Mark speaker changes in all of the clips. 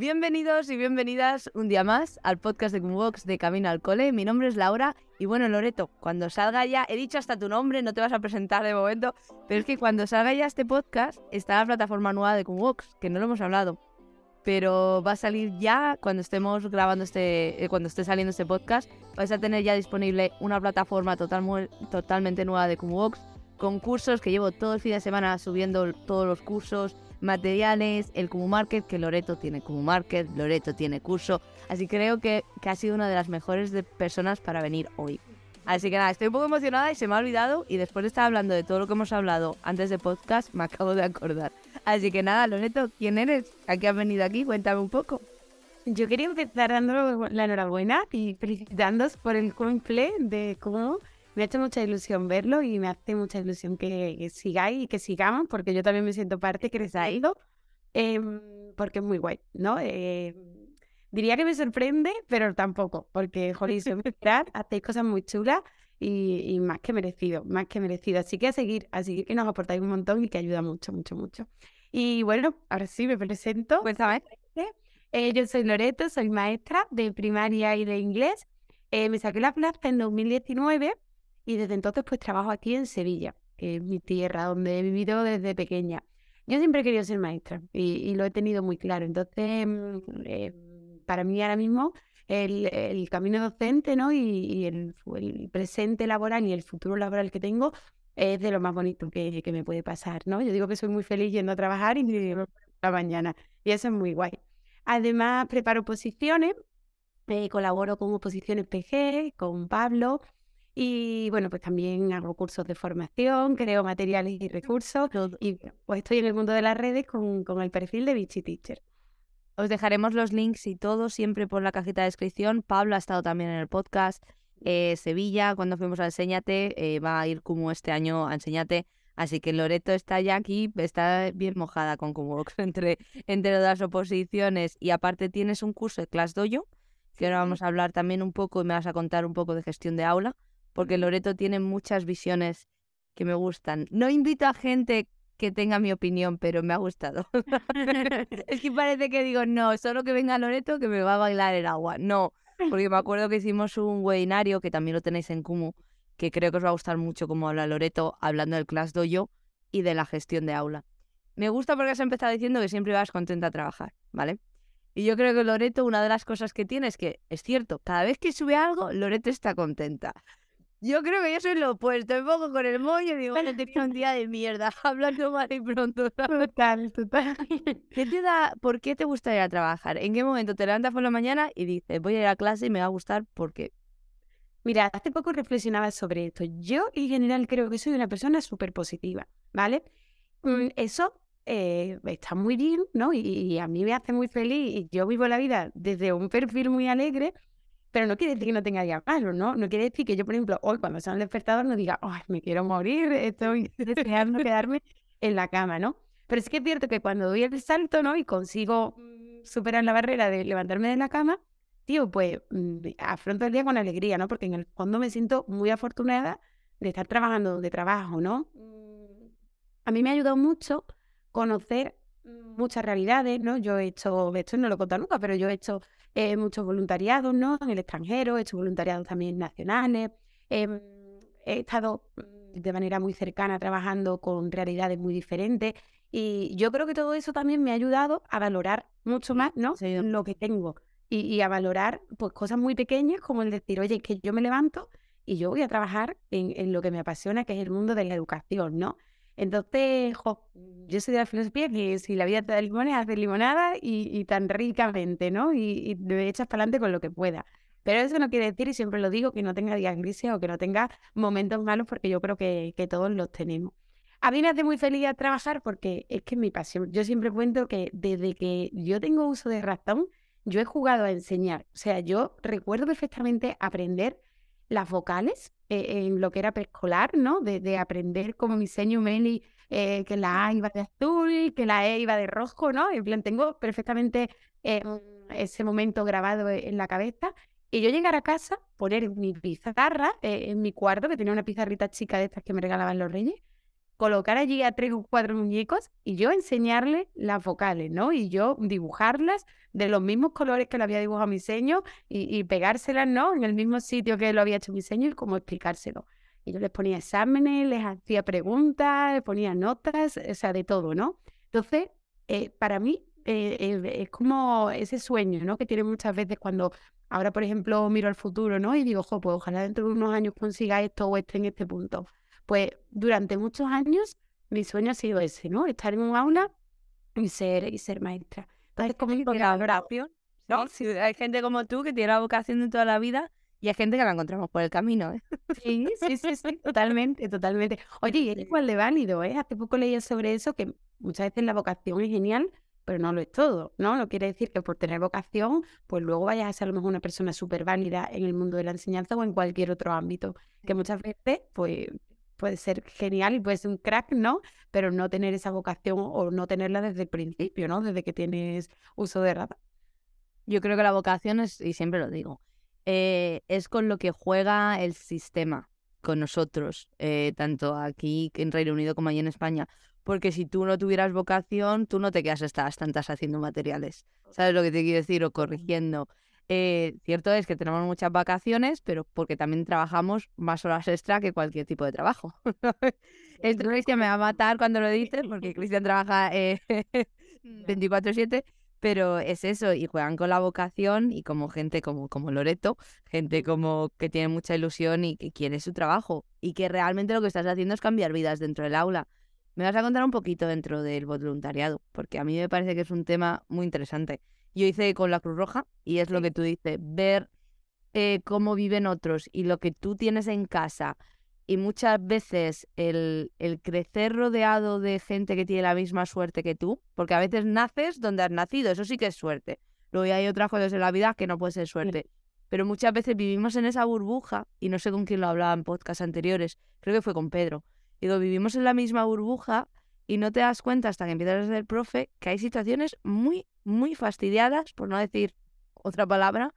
Speaker 1: Bienvenidos y bienvenidas un día más al podcast de Box de Camino al Cole. Mi nombre es Laura y bueno, Loreto, cuando salga ya, he dicho hasta tu nombre, no te vas a presentar de momento, pero es que cuando salga ya este podcast está la plataforma nueva de Box, que no lo hemos hablado, pero va a salir ya cuando estemos grabando este, eh, cuando esté saliendo este podcast, vais a tener ya disponible una plataforma total, totalmente nueva de Box con cursos que llevo todo el fin de semana subiendo todos los cursos materiales, el Kumu Market, que Loreto tiene Kumu Market, Loreto tiene curso, así creo que, que ha sido una de las mejores personas para venir hoy. Así que nada, estoy un poco emocionada y se me ha olvidado y después de estar hablando de todo lo que hemos hablado antes de podcast, me acabo de acordar. Así que nada, Loreto, ¿quién eres? ¿A qué has venido aquí? Cuéntame un poco.
Speaker 2: Yo quería empezar dando la enhorabuena y felicitándos por el cumple de cómo me ha hecho mucha ilusión verlo y me hace mucha ilusión que, sigáis y que sigamos, porque yo también me siento parte que ha ido, em, porque es muy guay, ¿no? Eh, diría que me sorprende, pero tampoco, porque, joder, hacéis cosas muy chulas y, más que merecido, más que merecido. Así que a seguir, así que nos aportáis un montón y que ayuda mucho, mucho, mucho. Y bueno, ahora sí me presento.
Speaker 1: Cuéntame.
Speaker 2: Eh, yo soy Loreto, soy maestra de primaria y de inglés. Eh, me saqué la plaza en 2019 y desde entonces pues trabajo aquí en Sevilla, que es mi tierra, donde he vivido desde pequeña. Yo siempre he querido ser maestra y, lo he tenido muy claro. Entonces, mm, eh, para mí ahora mismo el, camino docente ¿no? y, el, presente laboral y el futuro laboral que tengo es de lo más bonito que, me puede pasar. ¿no? Yo digo que soy muy feliz yendo a trabajar y la mañana y eso es muy guay. Además, preparo posiciones, eh, colaboro con oposiciones PG, con Pablo, y bueno, pues también hago cursos de formación, creo materiales y recursos. Y pues estoy en el mundo de las redes con, con el perfil de Vichy Teacher.
Speaker 1: Os dejaremos los links y todo siempre por la cajita de descripción. Pablo ha estado también en el podcast. Eh, Sevilla, cuando fuimos a Enseñate, eh, va a ir como este año a Enseñate. Así que Loreto está ya aquí, está bien mojada con Cumubox entre, entre las oposiciones. Y aparte tienes un curso de Class Dojo, que ahora vamos a hablar también un poco y me vas a contar un poco de gestión de aula porque Loreto tiene muchas visiones que me gustan. No invito a gente que tenga mi opinión, pero me ha gustado. es que parece que digo, no, solo que venga Loreto que me va a bailar el agua. No, porque me acuerdo que hicimos un webinario, que también lo tenéis en Kumu, que creo que os va a gustar mucho como habla Loreto, hablando del Class Dojo y de la gestión de aula. Me gusta porque has empezado diciendo que siempre vas contenta a trabajar, ¿vale? Y yo creo que Loreto, una de las cosas que tiene es que, es cierto, cada vez que sube algo, Loreto está contenta. Yo creo que yo soy lo opuesto. Me pongo con el moño y digo, bueno, tenía un día de mierda, hablando mal y pronto.
Speaker 2: Total, total.
Speaker 1: ¿Qué te da, ¿Por qué te gusta ir a trabajar? ¿En qué momento te levantas por la mañana y dices, voy a ir a clase y me va a gustar? ¿Por qué?
Speaker 2: Mira, hace poco reflexionaba sobre esto. Yo, en general, creo que soy una persona súper positiva, ¿vale? Mm, eso eh, está muy bien, ¿no? y, a mí me hace muy feliz y yo vivo la vida desde un perfil muy alegre pero no quiere decir que no tenga días malos, ¿no? No quiere decir que yo, por ejemplo, hoy cuando sea el despertador no diga, ay, me quiero morir, estoy deseando quedarme en la cama, ¿no? Pero es que es cierto que cuando doy el salto, ¿no? Y consigo mm, superar la barrera de levantarme de la cama, tío, pues mm, afronto el día con alegría, ¿no? Porque en el fondo me siento muy afortunada de estar trabajando donde trabajo, ¿no? Mm, a mí me ha ayudado mucho conocer muchas realidades, ¿no? Yo he hecho, esto no lo he contado nunca, pero yo he hecho eh, muchos voluntariados, ¿no? En el extranjero, he hecho voluntariados también nacionales, em, he estado mm, de manera muy cercana trabajando con realidades muy diferentes y yo creo que todo eso también me ha ayudado a valorar mucho más, ¿no? Lo que tengo y, a valorar pues cosas muy pequeñas como el decir, oye, es que yo me levanto y yo voy a trabajar en, en lo que me apasiona, que es el mundo de la educación, ¿no? Entonces, yo soy de la filosofía que si la vida te da limones, haces limonada y, tan ricamente, ¿no? Y, y echas para adelante con lo que pueda. Pero eso no quiere decir, y siempre lo digo, que no tenga días grises o que no tenga momentos malos, porque yo creo que, todos los tenemos. A mí me hace muy feliz trabajar porque es que es mi pasión. Yo siempre cuento que desde que yo tengo uso de ratón, yo he jugado a enseñar. O sea, yo recuerdo perfectamente aprender las vocales eh, en lo que era preescolar, ¿no? De, aprender como mi seño Meli, eh, que la A iba de azul, que la E iba de rojo, ¿no? En plan, tengo perfectamente eh, ese momento grabado e, en la cabeza. Y yo llegar a casa, poner mi pizarra en mi cuarto, que tenía una pizarrita chica de estas que me regalaban los reyes, colocar allí a tres o cuatro muñecos y yo enseñarle las vocales, ¿no? Y yo dibujarlas de los mismos colores que le había dibujado mi seño y, pegárselas, ¿no? En el mismo sitio que lo había hecho mi seño y cómo explicárselo. Y yo les ponía exámenes, les hacía preguntas, les ponía notas, o sea, de todo, ¿no? Entonces, eh, para mí eh, es como ese sueño, ¿no? Que tiene muchas veces cuando ahora, por ejemplo, miro al futuro, ¿no? Y digo, pues ojalá dentro de unos años consiga esto o esté en este punto. Pues durante muchos años mi sueño ha sido ese, ¿no? Estar en un aula y ser, y ser maestra.
Speaker 1: Entonces, como vocación, ¿no? hay gente como tú que tiene la vocación de toda la vida y hay gente que la encontramos por el camino, ¿eh?
Speaker 2: Sí, sí, sí, sí, totalmente, totalmente. Oye, es igual de válido, ¿eh? Hace poco leía sobre eso, que muchas veces la vocación es genial, pero no lo es todo, ¿no? No quiere decir que por tener vocación, pues luego vayas a ser a lo mejor una persona súper válida en el mundo de la enseñanza o en cualquier otro ámbito, que muchas veces, pues puede ser genial y puede ser un crack, ¿no? Pero no tener esa vocación o no tenerla desde el principio, ¿no? Desde que tienes uso de radar.
Speaker 1: Yo creo que la vocación es, y siempre lo digo, eh, es con lo que juega el sistema con nosotros, eh, tanto aquí en Reino Unido como allí en España. Porque si tú no tuvieras vocación, tú no te quedas estas tantas haciendo materiales. ¿Sabes lo que te quiero decir? O corrigiendo. Eh, cierto es que tenemos muchas vacaciones, pero porque también trabajamos más horas extra que cualquier tipo de trabajo. El Cristian me va a matar cuando lo dices, porque Cristian trabaja eh, 24/7, pero es eso, y juegan con la vocación y como gente como, como Loreto, gente como que tiene mucha ilusión y que quiere su trabajo, y que realmente lo que estás haciendo es cambiar vidas dentro del aula. Me vas a contar un poquito dentro del voluntariado, porque a mí me parece que es un tema muy interesante. Yo hice con la Cruz Roja y es lo que tú dices, ver eh, cómo viven otros y lo que tú tienes en casa. Y muchas veces el, el crecer rodeado de gente que tiene la misma suerte que tú, porque a veces naces donde has nacido, eso sí que es suerte. Luego hay otras cosas en la vida que no puede ser suerte. Pero muchas veces vivimos en esa burbuja, y no sé con quién lo hablaba en podcasts anteriores, creo que fue con Pedro. Digo, vivimos en la misma burbuja y no te das cuenta hasta que empiezas a ser profe que hay situaciones muy, muy fastidiadas, por no decir otra palabra,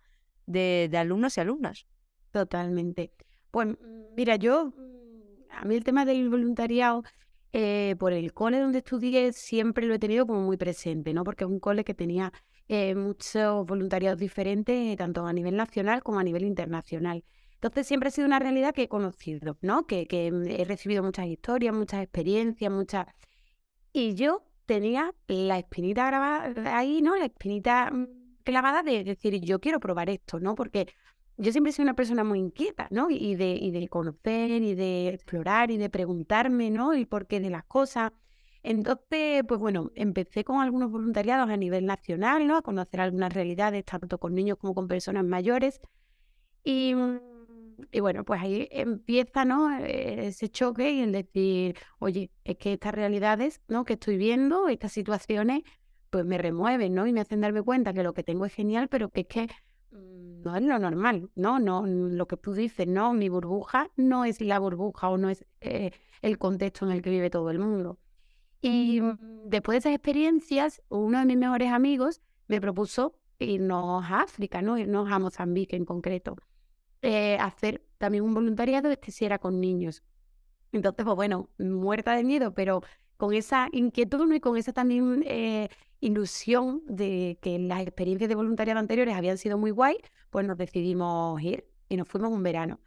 Speaker 1: de, alumnos y alumnas.
Speaker 2: Totalmente. Pues mm, mira, yo, mm, a mí el tema del voluntariado, eh, por el cole donde estudié, siempre lo he tenido como muy presente, ¿no? Porque es un cole que tenía eh, muchos voluntariados diferentes, tanto a nivel nacional como a nivel internacional. Entonces siempre ha sido una realidad que he conocido, ¿no? Que, que he recibido muchas historias, muchas experiencias, muchas y yo tenía la espinita grabada ahí, ¿no? La espinita mm, clavada de decir, yo quiero probar esto, ¿no? Porque yo siempre he sido una persona muy inquieta, ¿no? Y de, y de conocer y de explorar y de preguntarme, ¿no? El porqué de las cosas. Entonces, pues bueno, empecé con algunos voluntariados a nivel nacional, ¿no? A conocer algunas realidades, tanto con niños como con personas mayores. Y mm, y bueno, pues ahí empieza, ¿no? E-, ese choque y el decir, oye, es que estas realidades, ¿no? Que estoy viendo, estas situaciones, pues me remueven, ¿no? Y me hacen darme cuenta que lo que tengo es genial, pero que es que mm, no es lo normal, ¿no? No, lo que tú dices, ¿no? Mi burbuja no es la burbuja o no es eh, el contexto en el que vive todo el mundo. Y mm, después de esas experiencias, uno de mis mejores amigos me propuso irnos a África, ¿no? Irnos a Mozambique en concreto. Eh, hacer también un voluntariado, este si era con niños. Entonces, pues bueno, muerta de miedo, pero con esa inquietud y con esa también eh, ilusión de que las experiencias de voluntariado anteriores habían sido muy guay, pues nos decidimos ir y nos fuimos un verano.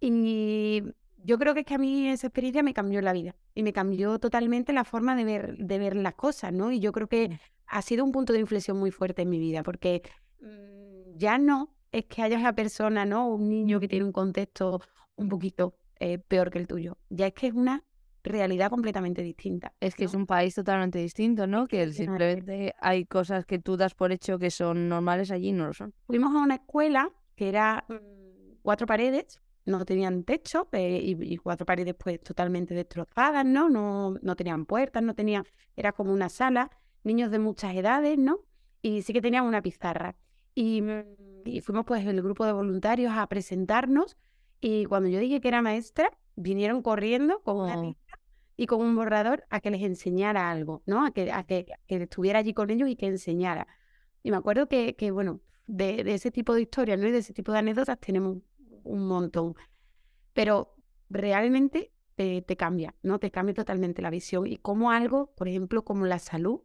Speaker 2: Y yo creo que es que a mí esa experiencia me cambió la vida y me cambió totalmente la forma de ver, de ver las cosas, ¿no? Y yo creo que ha sido un punto de inflexión muy fuerte en mi vida, porque mm, ya no es que haya una persona, ¿no? Un niño que tiene un contexto un poquito eh, peor que el tuyo. Ya es que es una realidad completamente distinta.
Speaker 1: Es que es un país totalmente distinto, ¿no? Que simplemente hay cosas que tú das por hecho que son normales allí y no lo son.
Speaker 2: Fuimos a una escuela que era mm, cuatro paredes, no tenían techo eh, y, cuatro paredes pues totalmente destrozadas, ¿no? ¿no? No tenían puertas, no tenía, era como una sala, niños de muchas edades, ¿no? Y sí que tenían una pizarra. Y, mm, y fuimos pues el grupo de voluntarios a presentarnos Y cuando yo dije que era maestra, vinieron corriendo con una
Speaker 1: Oh.
Speaker 2: lista y con un borrador a que les enseñara algo, ¿no? A que, a que, a que estuviera allí con ellos y que enseñara. Y me acuerdo que, que bueno, de, de ese tipo de historias, ¿no? Y de ese tipo de anécdotas tenemos un montón. Pero realmente te, te cambia, ¿no? Te cambia totalmente la visión. Y como algo, por ejemplo, como la salud,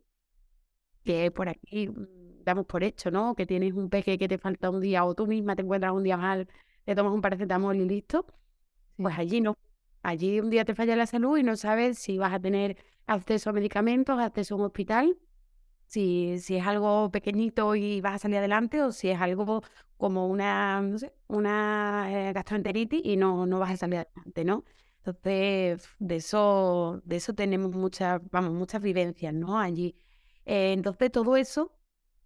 Speaker 2: que por aquí mm, damos por hecho, ¿no? Que tienes un peque que te falta un día o tú misma te encuentras un día mal, te tomas un paracetamol y listo. Pues allí no. Allí un día te falla la salud y no sabes si vas a tener acceso a medicamentos, acceso a un hospital, si, si es algo pequeñito y vas a salir adelante o si es algo como una, no sé, una eh, gastroenteritis y no, no vas a salir adelante, ¿no? Entonces, de eso, de eso tenemos muchas, vamos, muchas vivencias, ¿no? Allí. Eh, entonces, todo eso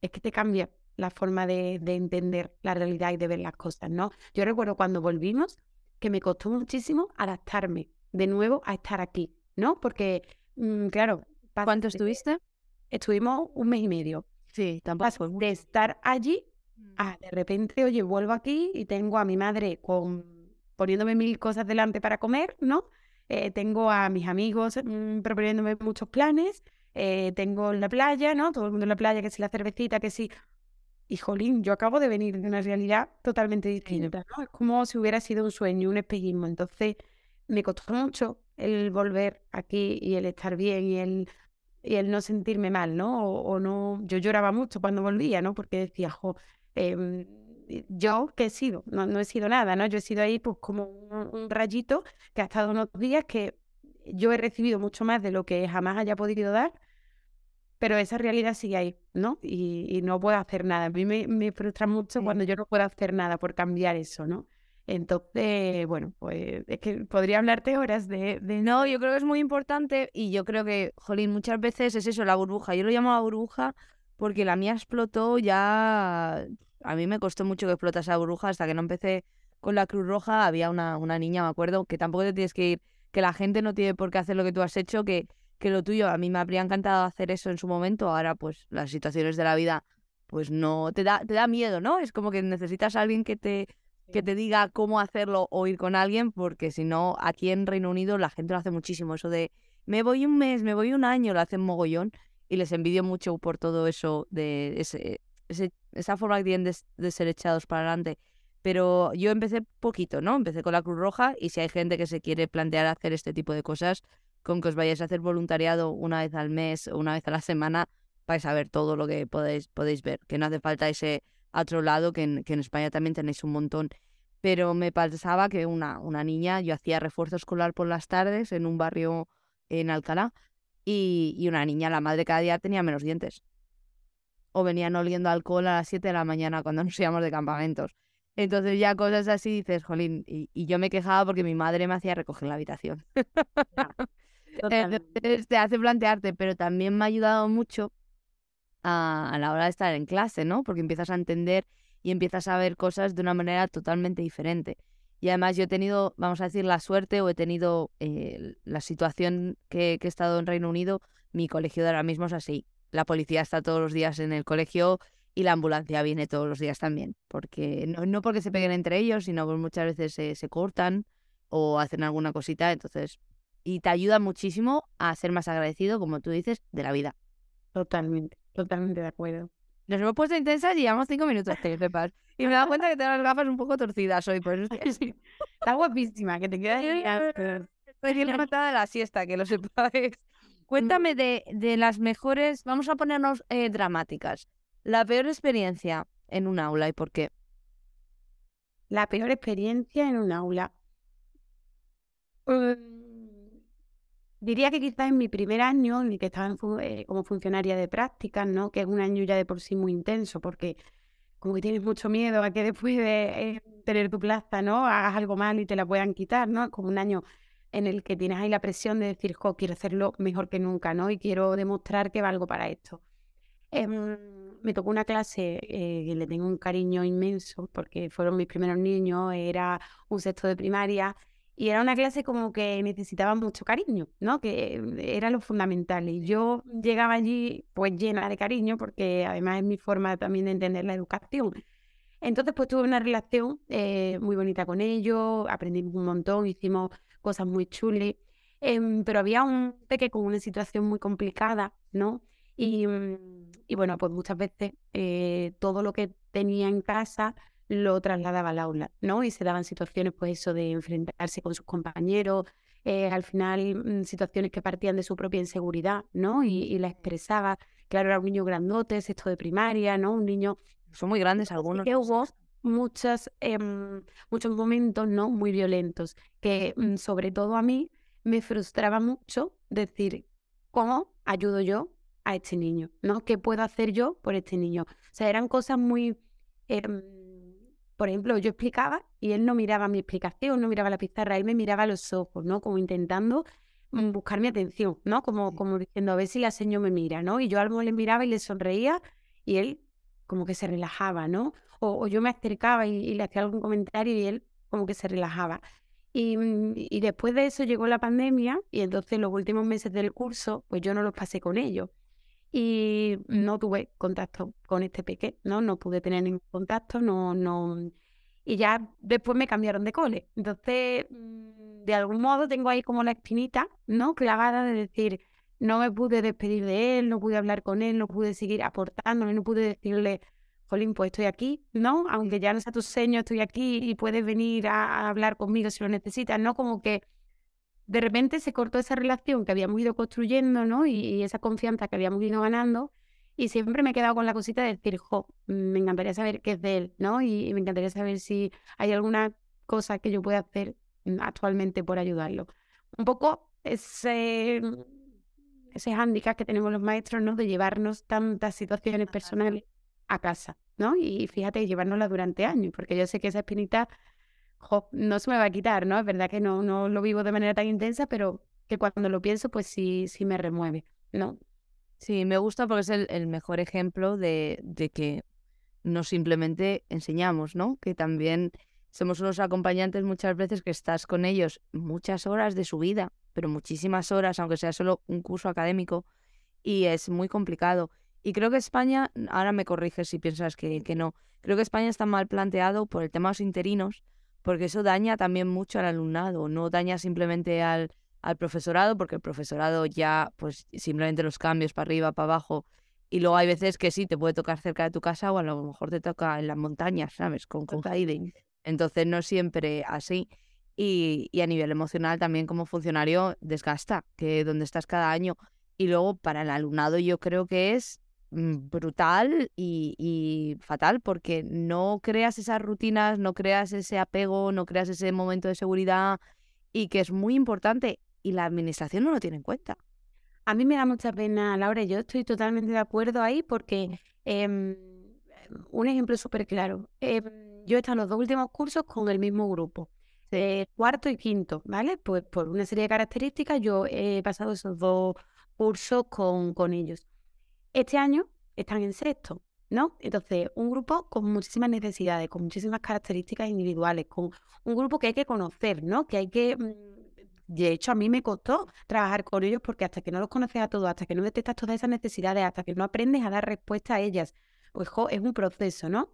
Speaker 2: es que te cambia la forma de, de entender la realidad y de ver las cosas, ¿no? Yo recuerdo cuando volvimos que me costó muchísimo adaptarme de nuevo a estar aquí, ¿no? Porque, mm, claro,
Speaker 1: ¿Cuánto
Speaker 2: de-
Speaker 1: estuviste?
Speaker 2: Estuvimos un mes y medio.
Speaker 1: Sí, tampoco
Speaker 2: de estar allí
Speaker 1: Mm.
Speaker 2: a de repente, oye, vuelvo aquí y tengo a mi madre con poniéndome mil cosas delante para comer, ¿no? Eh, tengo a mis amigos mm, proponiéndome muchos planes, eh, tengo la playa, ¿no? Todo el mundo en la playa, que si la cervecita, que si... Y jolín, yo acabo de venir de una realidad totalmente distinta, ¿no? Es como si hubiera sido un sueño, un espejismo. Entonces, me costó mucho el volver aquí y el estar bien y el, y el no sentirme mal, ¿no? O, o no, yo lloraba mucho cuando volvía, ¿no? Porque decía, jo, em, yo qué he sido, no, no he sido nada, ¿no? Yo he sido ahí pues como un, un rayito que ha estado unos días que yo he recibido mucho más de lo que jamás haya podido dar, pero esa realidad sigue ahí, ¿no? Y, y no puedo hacer nada. A mí me, me frustra mucho
Speaker 1: Sí.
Speaker 2: cuando yo no puedo hacer nada por cambiar eso, ¿no? Entonces, bueno, pues es que podría hablarte horas de... de
Speaker 1: No, yo creo que es muy importante y yo creo que, jolín, muchas veces es eso, la burbuja. Yo lo llamo la burbuja porque la mía explotó ya... A mí me costó mucho que explotase la burbuja hasta que no empecé con la Cruz Roja. Había una, una niña, me acuerdo, que tampoco te tienes que ir, que la gente no tiene por qué hacer lo que tú has hecho, que, que lo tuyo, a mí me habría encantado hacer eso en su momento. Ahora, pues, las situaciones de la vida, pues no, te da, te da miedo, ¿no? Es como que necesitas a alguien que te, que te diga cómo hacerlo o ir con alguien, porque si no, aquí en Reino Unido la gente lo hace muchísimo, eso de me voy un mes, me voy un año, lo hacen mogollón y les envidio mucho por todo eso, de ese, ese- esa forma que tienen de, de ser echados para adelante. Pero yo empecé poquito, ¿no? Empecé con la Cruz Roja y si hay gente que se quiere plantear hacer este tipo de cosas, con que os vayáis a hacer voluntariado una vez al mes o una vez a la semana, vais a ver todo lo que podéis, podéis ver, que no hace falta ese otro lado, que en, que en España también tenéis un montón. Pero me pasaba que una, una niña, yo hacía refuerzo escolar por las tardes en un barrio en Alcalá, y, y una niña, la madre cada día tenía menos dientes. O venían oliendo alcohol a las 7 de la mañana cuando nos íbamos de campamentos. Entonces ya cosas así dices, jolín, y, y yo me quejaba porque mi madre me hacía recoger la habitación. Te hace plantearte, pero también me ha ayudado mucho a, a la hora de estar en clase, ¿no? Porque empiezas a entender y empiezas a ver cosas de una manera totalmente diferente. Y además yo he tenido, vamos a decir, la suerte o he tenido eh, la situación que, he estado en Reino Unido, mi colegio de ahora mismo es así. La policía está todos los días en el colegio y la ambulancia viene todos los días también. Porque no, no porque se peguen entre ellos, sino porque muchas veces se cortan o hacen alguna cosita. Entonces, y te ayuda muchísimo a ser más agradecido, como tú dices, de la vida.
Speaker 2: Totalmente, totalmente de acuerdo.
Speaker 1: Nos hemos puesto intensas y llevamos cinco minutos, que sepas. Y me he dado cuenta que tengo las gafas un poco torcidas hoy, por eso estoy.
Speaker 2: Está guapísima, que te queda genial, pero-
Speaker 1: Estoy levantada de la siesta, que lo sepáis. Cuéntame de, de las mejores, vamos a ponernos eh, dramáticas. La peor experiencia en un aula y por qué.
Speaker 2: La peor experiencia en un aula. Mm, diría que quizás en mi primer año, en el que estaba en eh, como funcionaria de prácticas, ¿no? Que es un año ya de por sí muy intenso, porque como que tienes mucho miedo a que después de eh, tener tu plaza, ¿no? Hagas algo mal y te la puedan quitar, ¿no? Como un año en el que tienes ahí la presión de decir, jo, quiero hacerlo mejor que nunca, ¿no? Y quiero demostrar que valgo para esto. Em, me tocó una clase eh, que le tengo un cariño inmenso porque fueron mis primeros niños, era un sexto de primaria y era una clase como que necesitaba mucho cariño, ¿no? Que era lo fundamental. Y yo llegaba allí pues llena de cariño porque además es mi forma también de entender la educación. Entonces, pues tuve una relación eh, muy bonita con ellos, aprendimos un montón, hicimos cosas muy chulas, em, pero había un peque con una situación muy complicada, ¿no? Y, mm, y bueno, pues muchas veces eh, todo lo que tenía en casa lo trasladaba al aula, ¿no? Y se daban situaciones, pues eso, de enfrentarse con sus compañeros, eh, al final mm, situaciones que partían de su propia inseguridad, ¿no? Y, la expresaba. Claro, era un niño grandote, sexto de primaria, ¿no? Un niño...
Speaker 1: Son muy grandes algunos.
Speaker 2: Que hubo muchas, em, muchos momentos, ¿no? Muy violentos, que mm, sobre todo a mí me frustraba mucho decir, ¿cómo ayudo yo a este niño? ¿No? ¿Qué puedo hacer yo por este niño? O sea, eran cosas muy... Em, por ejemplo, yo explicaba y él no miraba mi explicación, no miraba la pizarra, él me miraba a los ojos, ¿no? Como intentando mm, buscar mi atención, ¿no? Como, como diciendo, a ver si la señor me mira, ¿no? Y yo algo le miraba y le sonreía y él como que se relajaba, ¿no? O, yo me acercaba y, le hacía algún comentario y él como que se relajaba. Y, mm, y, después de eso llegó la pandemia y entonces los últimos meses del curso, pues yo no los pasé con ellos y no tuve contacto con este peque, ¿no? No pude tener ningún contacto, no, no. Y ya después me cambiaron de cole. Entonces, mm, de algún modo tengo ahí como la espinita, ¿no? Clavada de decir, no me pude despedir de él, no pude hablar con él, no pude seguir aportándole, no pude decirle, Jolín, pues estoy aquí, ¿no? Aunque ya no sea tu seño, estoy aquí y puedes venir a hablar conmigo si lo necesitas, ¿no? Como que de repente se cortó esa relación que habíamos ido construyendo, ¿no? Y, esa confianza que habíamos ido ganando. Y siempre me he quedado con la cosita de decir, jo, me encantaría saber qué es de él, ¿no? Y, me encantaría saber si hay alguna cosa que yo pueda hacer actualmente por ayudarlo. Un poco ese, ese hándicap que tenemos los maestros, ¿no? De llevarnos tantas situaciones personales a casa, ¿no? Y fíjate, llevárnoslas durante años, porque yo sé que esa espinita no se me va a quitar, ¿no? Es verdad que no, no lo vivo de manera tan intensa, pero que cuando lo pienso, pues sí, sí me remueve, ¿no?
Speaker 1: Sí, me gusta porque es el, mejor ejemplo de, de, que no simplemente enseñamos, ¿no? Que también somos unos acompañantes muchas veces que estás con ellos muchas horas de su vida, pero muchísimas horas, aunque sea solo un curso académico, y es muy complicado. Y creo que España, ahora me corriges si piensas que, que no, creo que España está mal planteado por el tema de los interinos, porque eso daña también mucho al alumnado, no daña simplemente al, al profesorado, porque el profesorado ya, pues simplemente los cambios para arriba, para abajo, y luego hay veces que sí, te puede tocar cerca de tu casa o a lo mejor te toca en las montañas, ¿sabes? Con, con Entonces no siempre así. Y, y, a nivel emocional también como funcionario desgasta, que donde estás cada año. Y luego para el alumnado yo creo que es brutal y, fatal porque no creas esas rutinas, no creas ese apego, no creas ese momento de seguridad y que es muy importante y la administración no lo tiene en cuenta.
Speaker 2: A mí me da mucha pena, Laura, yo estoy totalmente de acuerdo ahí porque em, un ejemplo súper claro. Em, yo he estado en los dos últimos cursos con el mismo grupo, cuarto y quinto, ¿vale? Pues por una serie de características yo he pasado esos dos cursos con, con ellos. Este año están en sexto, ¿no? Entonces, un grupo con muchísimas necesidades, con muchísimas características individuales, con un grupo que hay que conocer, ¿no? Que hay que... Mm, de hecho, a mí me costó trabajar con ellos porque hasta que no los conoces a todos, hasta que no detectas todas esas necesidades, hasta que no aprendes a dar respuesta a ellas, pues es un proceso, ¿no?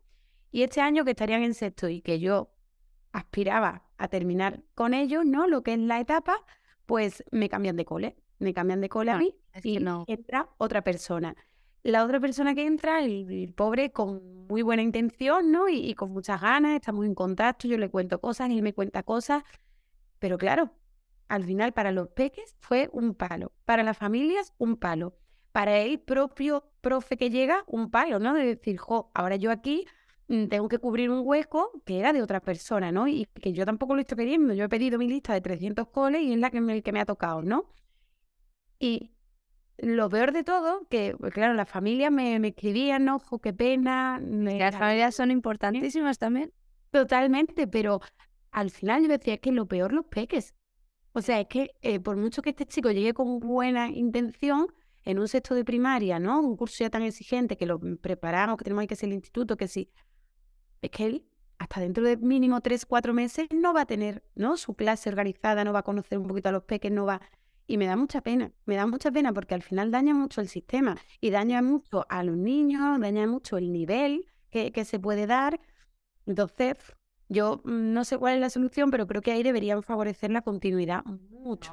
Speaker 2: Y este año que estarían en sexto y que yo aspiraba a terminar con ellos, ¿no? Lo que es la etapa, pues me cambian de cole. Me cambian de cole a ah, mí y entra otra persona la otra persona que entra, el, pobre con muy buena intención, ¿no? Y, con muchas ganas, estamos en contacto, yo le cuento cosas, él me cuenta cosas, pero claro, al final para los peques fue un palo, para las familias un palo, para el propio profe que llega un palo, ¿no? De decir, jo, ahora yo aquí mm, tengo que cubrir un hueco que era de otra persona, ¿no? Y que yo tampoco lo estoy pidiendo, yo he pedido mi lista de 300 coles y es la que me, que me ha tocado, ¿no? Y lo peor de todo, que pues, claro, las familias me, me escribían, ojo, qué pena.
Speaker 1: las familias son importantísimas también.
Speaker 2: Totalmente, pero al final yo decía, es que lo peor los peques. O sea, es que eh, por mucho que este chico llegue con buena intención, en un sexto de primaria, ¿no? Un curso ya tan exigente que lo preparamos, que tenemos que hacer el instituto, que sí. Es que él, hasta dentro de mínimo tres, cuatro meses, no va a tener, ¿no? Su clase organizada, no va a conocer un poquito a los peques, no va y me da mucha pena, me da mucha pena porque al final daña mucho el sistema y daña mucho a los niños, daña mucho el nivel que, se puede dar. Entonces, yo mm, no sé cuál es la solución, pero creo que ahí deberían favorecer la continuidad mucho.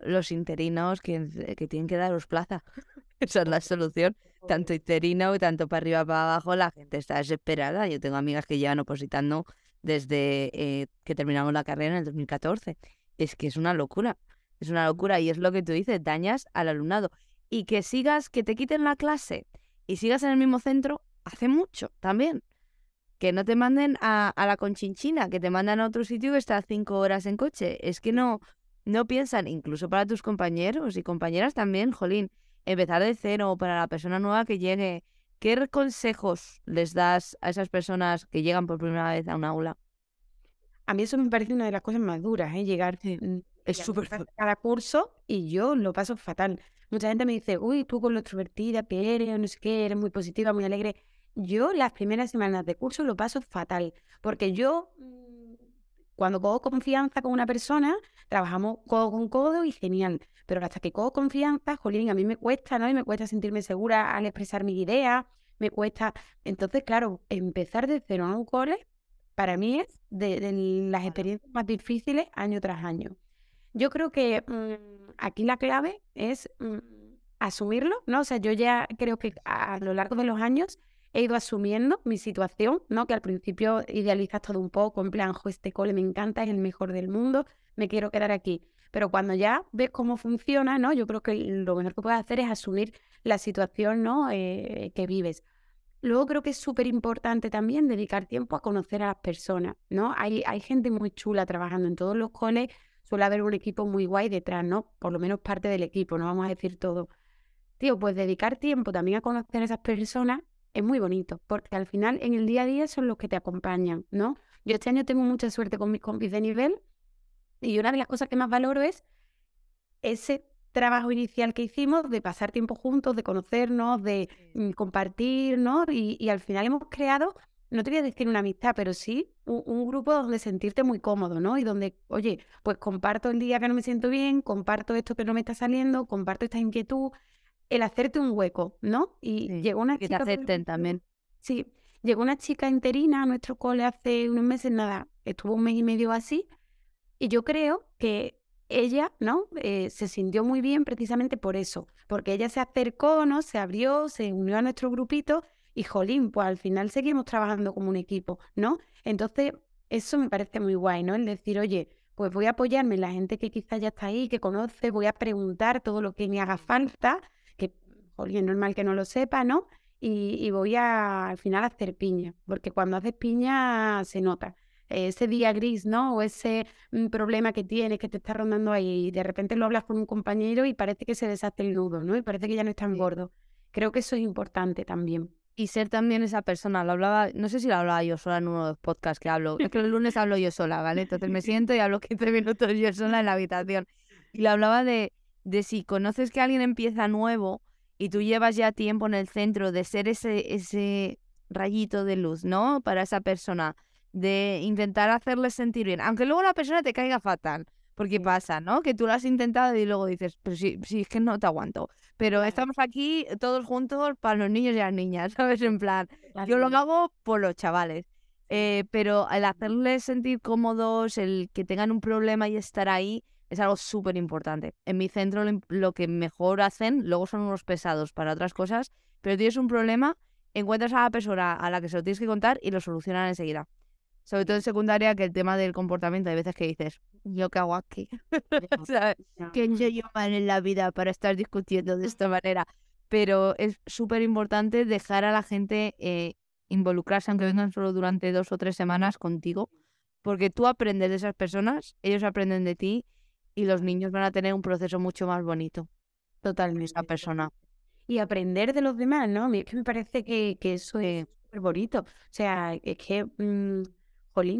Speaker 1: los interinos que, que tienen que daros plaza. Esa es la solución. Tanto interino y tanto para arriba para abajo, la gente está desesperada. Yo tengo amigas que llevan opositando desde eh, que terminamos la carrera en el 2014. Es que es una locura. Es una locura y es lo que tú dices, dañas al alumnado. Y que sigas, que te quiten la clase y sigas en el mismo centro, hace mucho también. Que no te manden a, a la conchinchina, que te mandan a otro sitio que está cinco horas en coche. Es que no, no piensan, incluso para tus compañeros y compañeras también, Jolín, empezar de cero para la persona nueva que llegue. ¿Qué consejos les das a esas personas que llegan por primera vez a un aula?
Speaker 2: A mí eso me parece una de las cosas más duras, ¿eh? llegar
Speaker 1: es súper
Speaker 2: cada curso y yo lo paso fatal. Mucha gente me dice, uy, tú con lo extrovertida que eres, o no sé qué, eres muy positiva, muy alegre. Yo las primeras semanas de curso lo paso fatal, porque yo mm, cuando cojo confianza con una persona, trabajamos codo con codo y genial. Pero hasta que cojo confianza, jolín, a mí me cuesta, ¿no? Y me cuesta sentirme segura al expresar mis ideas, me cuesta. Entonces, claro, empezar de cero en un cole, para mí es de las experiencias más difíciles año tras año. Yo creo que mm, aquí la clave es mm, asumirlo, ¿no? O sea, yo ya creo que a lo largo de los años he ido asumiendo mi situación, ¿no? Que al principio idealizas todo un poco, en plan, este cole me encanta, es el mejor del mundo, me quiero quedar aquí. Pero cuando ya ves cómo funciona, ¿no? Yo creo que lo mejor que puedes hacer es asumir la situación, ¿no? Eh, que vives. Luego creo que es súper importante también dedicar tiempo a conocer a las personas, ¿no? Hay, hay gente muy chula trabajando en todos los coles suele haber un equipo muy guay detrás, ¿no? Por lo menos parte del equipo, no vamos a decir todo. Tío, pues dedicar tiempo también a conocer a esas personas es muy bonito, porque al final en el día a día son los que te acompañan, ¿no? Yo este año tengo mucha suerte con mis compis de nivel y una de las cosas que más valoro es ese trabajo inicial que hicimos de pasar tiempo juntos, de conocernos, de mm, compartir, ¿no? Y, y al final hemos creado no te voy a decir una amistad, pero sí un, grupo donde sentirte muy cómodo, ¿no? Y donde, oye, pues comparto el día que no me siento bien, comparto esto que no me está saliendo, comparto esta inquietud, el hacerte un hueco, ¿no?
Speaker 1: Y llegó una chica... Que te acepten también.
Speaker 2: Sí, llegó una chica interina a nuestro cole hace unos meses, nada, estuvo un mes y medio así, y yo creo que ella, ¿no? Eh, se sintió muy bien precisamente por eso, porque ella se acercó, ¿no? Se abrió, se unió a nuestro grupito y jolín, pues al final seguimos trabajando como un equipo, ¿no? Entonces, eso me parece muy guay, ¿no? El decir, oye, pues voy a apoyarme en la gente que quizás ya está ahí, que conoce, voy a preguntar todo lo que me haga falta, que, jolín, es normal que no lo sepa, ¿no? Y, voy a al final hacer piña, porque cuando haces piña se nota. Ese día gris, ¿no? O ese mm, problema que tienes, que te está rondando ahí, y de repente lo hablas con un compañero y parece que se deshace el nudo, ¿no? Y parece que ya no es tan gordo. Creo que eso es importante también
Speaker 1: y ser también esa persona. Lo hablaba, no sé si lo hablaba yo sola en uno de los podcasts que hablo. Es que el lunes hablo yo sola, ¿vale? Entonces me siento y hablo 15 minutos yo sola en la habitación. Y lo hablaba de, de si conoces que alguien empieza nuevo y tú llevas ya tiempo en el centro, de ser ese, ese rayito de luz, ¿no? Para esa persona, de intentar hacerle sentir bien, aunque luego la persona te caiga fatal. Porque pasa, ¿no? Que tú lo has intentado y luego dices, pero sí, sí, es que no te aguanto. Pero estamos aquí todos juntos para los niños y las niñas, ¿sabes? En plan, yo lo hago por los chavales. Eh, pero el hacerles sentir cómodos, el que tengan un problema y estar ahí, es algo súper importante. En mi centro lo que mejor hacen, luego son unos pesados para otras cosas, pero tienes un problema, encuentras a la persona a la que se lo tienes que contar y lo solucionan enseguida sobre todo en secundaria, que el tema del comportamiento, hay veces que dices, ¿yo qué hago aquí? ¿Qué he yo mal en la vida para estar discutiendo de esta manera? Pero es súper importante dejar a la gente eh, involucrarse, aunque vengan solo durante dos o tres semanas contigo, porque tú aprendes de esas personas, ellos aprenden de ti y los niños van a tener un proceso mucho más bonito.
Speaker 2: Totalmente.
Speaker 1: Esa persona.
Speaker 2: Y aprender de los demás, ¿no? Es que me parece que, que eso es súper bonito. O sea, es que...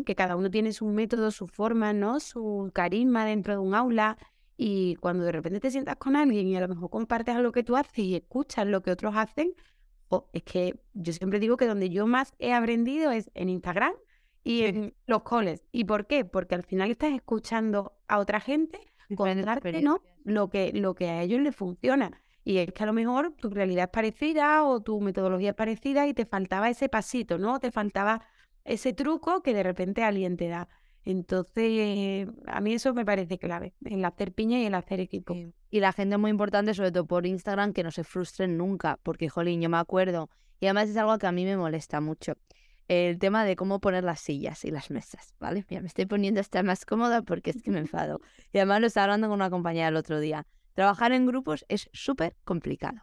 Speaker 2: Que cada uno tiene su método, su forma, ¿no? Su carisma dentro de un aula. Y cuando de repente te sientas con alguien y a lo mejor compartes algo que tú haces y escuchas lo que otros hacen, es que yo siempre digo que donde yo más he aprendido es en Instagram y en los coles. ¿Y por qué? Porque al final estás escuchando a otra gente contarte ¿no? lo, que, lo que a ellos les funciona. Y es que a lo mejor tu realidad es parecida o tu metodología es parecida y te faltaba ese pasito, ¿no? Te faltaba ese truco que de repente alguien te da. Entonces, a mí eso me parece clave, el hacer piña y el hacer equipo.
Speaker 1: Y la gente es muy importante, sobre todo por Instagram, que no se frustren nunca, porque, jolín, yo me acuerdo, y además es algo que a mí me molesta mucho, el tema de cómo poner las sillas y las mesas, ¿vale? Mira, me estoy poniendo esta más cómoda porque es que me enfado. Y además lo estaba hablando con una compañera el otro día. Trabajar en grupos es súper complicado.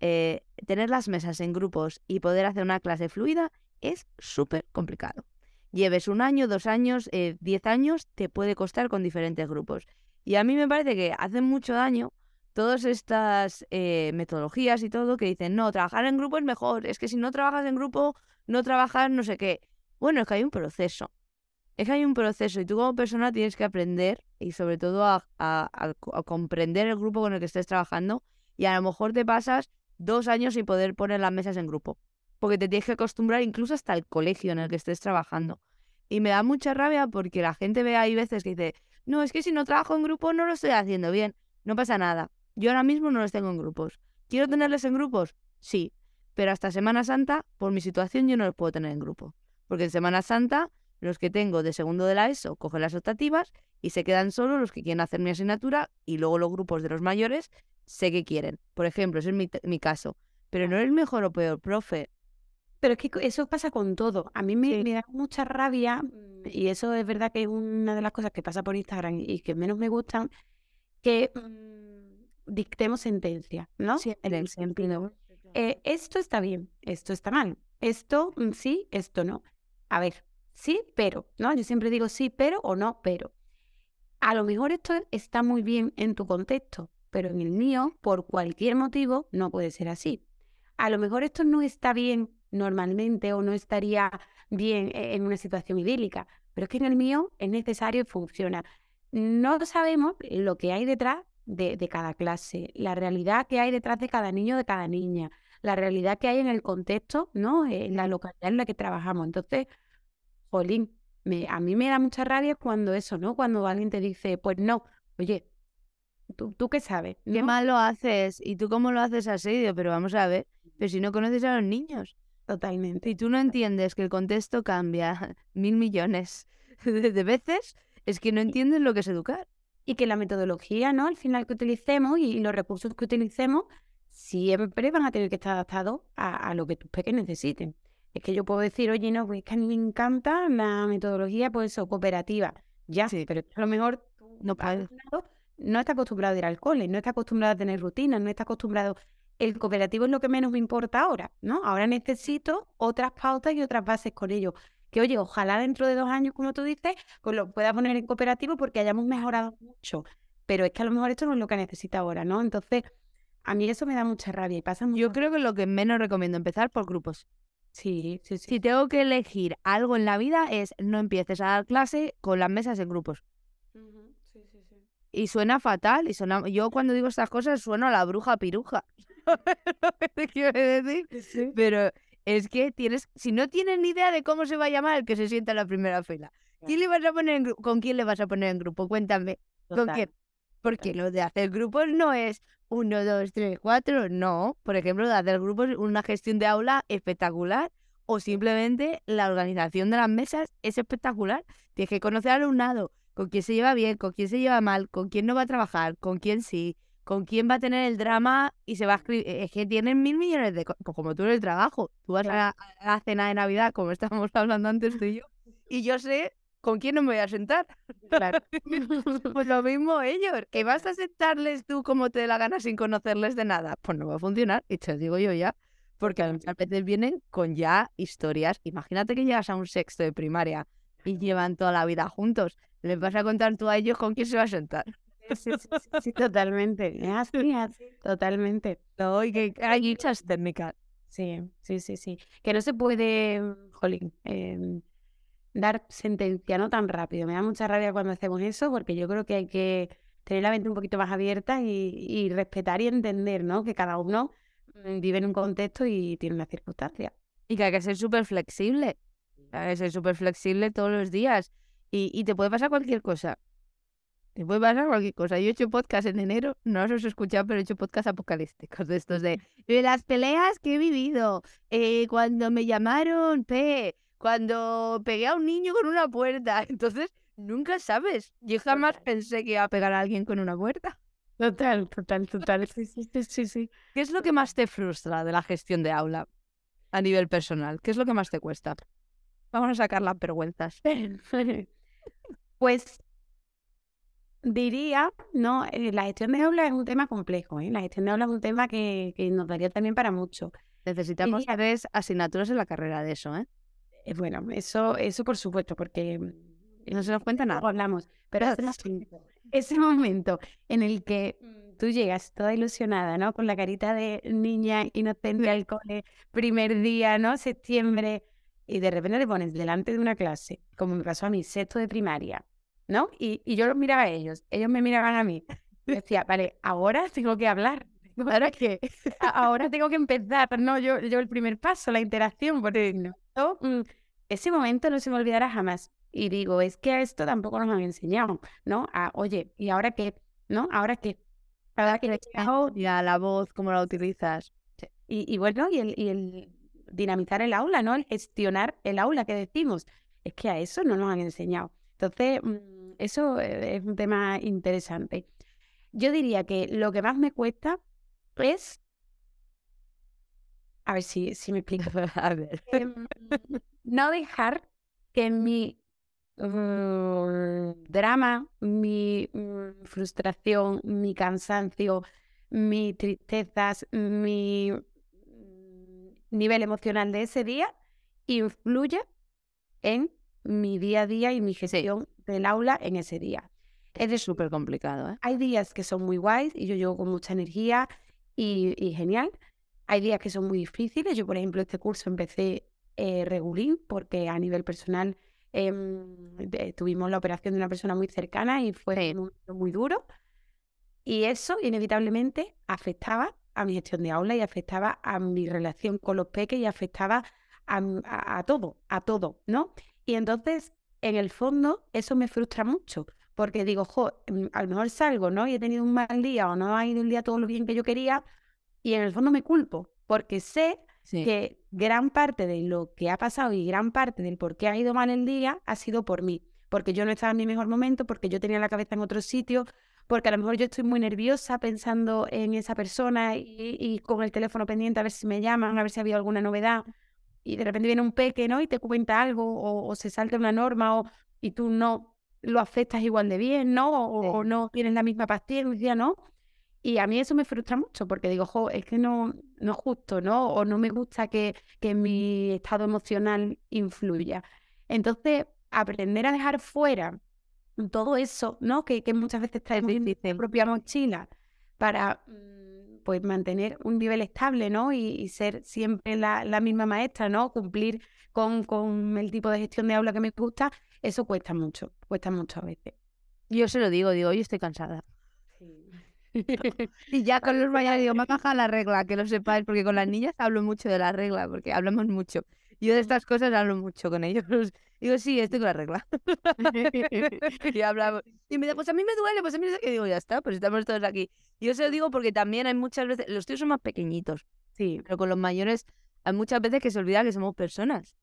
Speaker 1: Eh, tener las mesas en grupos y poder hacer una clase fluida es súper complicado. Lleves un año, dos años, eh, diez años, te puede costar con diferentes grupos. Y a mí me parece que hace mucho daño todas estas eh, metodologías y todo que dicen, no, trabajar en grupo es mejor, es que si no trabajas en grupo, no trabajas no sé qué. Bueno, es que hay un proceso. Es que hay un proceso y tú como persona tienes que aprender y sobre todo a, a comprender el grupo con el que estés trabajando y a lo mejor te pasas dos años sin poder poner las mesas en grupo porque te tienes que acostumbrar incluso hasta el colegio en el que estés trabajando. Y me da mucha rabia porque la gente ve ahí veces que dice, no, es que si no trabajo en grupo no lo estoy haciendo bien. No pasa nada. Yo ahora mismo no los tengo en grupos. ¿Quiero tenerles en grupos? Sí. Pero hasta Semana Santa, por mi situación, yo no los puedo tener en grupo. Porque en Semana Santa, los que tengo de segundo de la ESO cogen las optativas y se quedan solo los que quieren hacer mi asignatura y luego los grupos de los mayores sé que quieren. Por ejemplo, ese es mi, mi caso. Pero no es el mejor o peor profe.
Speaker 2: Pero es que eso pasa con todo. A mí me, da mucha rabia, mm, y eso es verdad que es una de las cosas que pasa por Instagram y que menos me gustan, que mm, dictemos sentencia, ¿no?
Speaker 1: Sí, en el sentido.
Speaker 2: Eh, esto está bien, esto está mal, esto mm, sí, esto no. A ver, sí, pero, ¿no? Yo siempre digo sí, pero o no, pero. A lo mejor esto está muy bien en tu contexto, pero en el mío, por cualquier motivo, no puede ser así. A lo mejor esto no está bien normalmente o no estaría bien e-, en una situación idílica. Pero es que en el mío es necesario y funciona. No sabemos lo que hay detrás de, cada clase, la realidad que hay detrás de cada niño, de cada niña, la realidad que hay en el contexto, ¿no? En la localidad en la que trabajamos. Entonces, jolín, me, a mí me da mucha rabia cuando eso, ¿no? Cuando alguien te dice, pues no, oye, ¿tú, tú qué sabes?
Speaker 1: Qué mal lo haces y tú cómo lo haces así, pero vamos a ver, pero si no conoces a los niños.
Speaker 2: Totalmente.
Speaker 1: Y tú no entiendes que el contexto cambia mil millones de veces, es que no entiendes lo que es educar.
Speaker 2: Y que la metodología, ¿no? Al final que utilicemos y los recursos que utilicemos siempre van a tener que estar adaptados a, lo que tus pequeños necesiten. Es que yo puedo decir, oye, no, pues es que a mí me encanta la metodología, pues eso, cooperativa. Ya, sí. pero a lo mejor no, no está acostumbrado a ir al cole, no está acostumbrado a tener rutinas, no está acostumbrado el cooperativo es lo que menos me importa ahora, ¿no? Ahora necesito otras pautas y otras bases con ello. Que oye, ojalá dentro de dos años, como tú dices, pues lo pueda poner en cooperativo porque hayamos mejorado mucho. Pero es que a lo mejor esto no es lo que necesita ahora, ¿no? Entonces, a mí eso me da mucha rabia y pasa
Speaker 1: Yo creo que lo que menos recomiendo empezar por grupos.
Speaker 2: Sí, sí, sí.
Speaker 1: Si tengo que elegir algo en la vida es no empieces a dar clase con las mesas en grupos. Sí, sí, sí. Y suena fatal. Y suena... Yo cuando digo estas cosas sueno a la bruja piruja. quiero decir. Pero es que tienes, si no tienes ni idea de cómo se va a llamar el que se sienta en la primera fila, ¿quién le vas a poner en ¿con quién le vas a poner en grupo? Cuéntame. ¿Con quién? Porque lo de hacer grupos no es uno, dos, tres, cuatro, no. Por ejemplo, de hacer grupos una gestión de aula espectacular o simplemente la organización de las mesas es espectacular. Tienes que conocer al alumnado, con quién se lleva bien, con quién se lleva mal, con quién no va a trabajar, con quién sí, ¿Con quién va a tener el drama y se va a escribir? Es que tienen mil millones de cosas, pues como tú en el trabajo. Tú vas a, la cena de Navidad, como estábamos hablando antes de yo, y yo sé con quién no me voy a sentar.
Speaker 2: Claro.
Speaker 1: pues lo mismo ellos. ¿Que vas a sentarles tú como te dé la gana sin conocerles de nada? Pues no va a funcionar. Y te lo digo yo ya. Porque a veces vienen con ya historias. Imagínate que llegas a un sexto de primaria y llevan toda la vida juntos. Les vas a contar tú a ellos con quién se va a sentar.
Speaker 2: Sí, sí, sí, totalmente. totalmente.
Speaker 1: No, que hay muchas técnicas.
Speaker 2: Sí, sí, sí, sí. Que no se puede, jolín, em, dar sentencia no tan rápido. Me da mucha rabia cuando hacemos eso porque yo creo que hay que tener la mente un poquito más abierta y, respetar y entender, ¿no? Que cada uno mm, vive en un contexto y tiene una circunstancia.
Speaker 1: Y que hay que ser súper flexible. Hay que ser súper flexible todos los días. Y, y te puede pasar cualquier cosa. Te puede pasar cualquier cosa. Yo he hecho podcast en enero, no os he escuchado, pero he hecho podcast apocalípticos de estos de, las peleas que he vivido, eh, cuando me llamaron P, cuando pegué a un niño con una puerta. Entonces, nunca sabes. Yo jamás pensé que iba a pegar a alguien con una puerta.
Speaker 2: Total, total, total. Sí, sí, sí, sí.
Speaker 1: ¿Qué es lo que más te frustra de la gestión de aula a nivel personal? ¿Qué es lo que más te cuesta? Vamos a sacar las vergüenzas.
Speaker 2: Pues diría, no, eh, la gestión de aula es un tema complejo, ¿eh? La gestión de aula es un tema que, que nos daría también para mucho.
Speaker 1: Necesitamos
Speaker 2: Diría-
Speaker 1: tres asignaturas en la carrera de eso, ¿eh?
Speaker 2: Eh, Bueno, eso, eso por supuesto, porque
Speaker 1: No se nos cuenta nada.
Speaker 2: hablamos. Pero ese momento, ese momento en el que mm, tú llegas toda ilusionada, ¿no? Con la carita de niña inocente al cole, primer día, ¿no? Septiembre, y de repente te pones delante de una clase, como me pasó a mí, sexto de primaria, ¿no? Y, y yo los miraba a ellos, ellos me miraban a mí. Decía, vale, ahora tengo que hablar.
Speaker 1: ¿Ahora qué?
Speaker 2: a- ahora tengo que empezar, ¿no? Yo, yo el primer paso, la interacción, porque no. yo, mm, ese momento no se me olvidará jamás. Y digo, es que a esto tampoco nos han enseñado, ¿no? A, oye, ¿y ahora qué? ¿No? ¿Ahora qué? Ahora que llegado,
Speaker 1: Ya, la voz, cómo la utilizas.
Speaker 2: y, y bueno, y el, y el dinamizar el aula, ¿no? El gestionar el aula que decimos. Es que a eso no nos han enseñado. Entonces, mm, eso eh, es un tema interesante. Yo diría que lo que más me cuesta es... A ver si, me explico.
Speaker 1: A ver.
Speaker 2: Em, no dejar que mi mm, drama, mi mm, frustración, mi cansancio, mis tristezas, mi mm, nivel emocional de ese día influya en mi día a día y mi gestión del aula en ese día. Es
Speaker 1: súper complicado, ¿eh?
Speaker 2: hay días que son muy guays y yo llego con mucha energía y, y genial. Hay días que son muy difíciles. Yo, por ejemplo, este curso empecé eh, regulín porque a nivel personal de- tuvimos la operación de una persona muy cercana y fue
Speaker 1: Sí.
Speaker 2: momento muy duro. Y eso inevitablemente afectaba a mi gestión de aula y afectaba a mi relación con los peques y afectaba a, a- a todo, a todo, ¿no? Y entonces, en el fondo, eso me frustra mucho, porque digo, jo, mm, a lo mejor salgo, ¿no? Y he tenido un mal día o no ha ido el día todo lo bien que yo quería, y en el fondo me culpo, porque sé
Speaker 1: Sí.
Speaker 2: que gran parte de lo que ha pasado y gran parte del por qué ha ido mal el día ha sido por mí, porque yo no estaba en mi mejor momento, porque yo tenía la cabeza en otro sitio, porque a lo mejor yo estoy muy nerviosa pensando en esa persona y, y con el teléfono pendiente a ver si me llaman, a ver si había alguna novedad, y de repente viene un peque, ¿no? Y te cuenta algo, o, o se salta una norma, o, y tú no lo aceptas igual de bien, ¿no? O,
Speaker 1: Sí.
Speaker 2: o no tienes la misma paciencia, ¿no? Y a mí eso me frustra mucho porque digo, jo, es que no, no es justo, ¿no? O no me gusta que, que mi estado emocional influya. Entonces, aprender a dejar fuera todo eso, ¿no? Que, que muchas veces traemos en propia mochila para mm, pues mantener un nivel estable, ¿no? Y, y ser siempre la, la misma maestra, ¿no? Cumplir con, con el tipo de gestión de aula que me gusta, eso cuesta mucho, cuesta mucho a veces.
Speaker 1: Yo se lo digo, digo, hoy estoy cansada. Y ya con los mayores digo, me ha bajado la regla, que lo sepáis, porque con las niñas hablo mucho de la regla, porque hablamos mucho. Yo de estas cosas hablo mucho con ellos. Digo, sí, estoy con la regla. y hablamos. Y me dice, pues a mí me duele, pues a mí no sé qué. Digo, ya está, pues estamos todos aquí. Y yo se lo digo porque también hay muchas veces, los tíos son más pequeñitos,
Speaker 2: Sí,
Speaker 1: pero con los mayores hay muchas veces que se olvida que somos personas.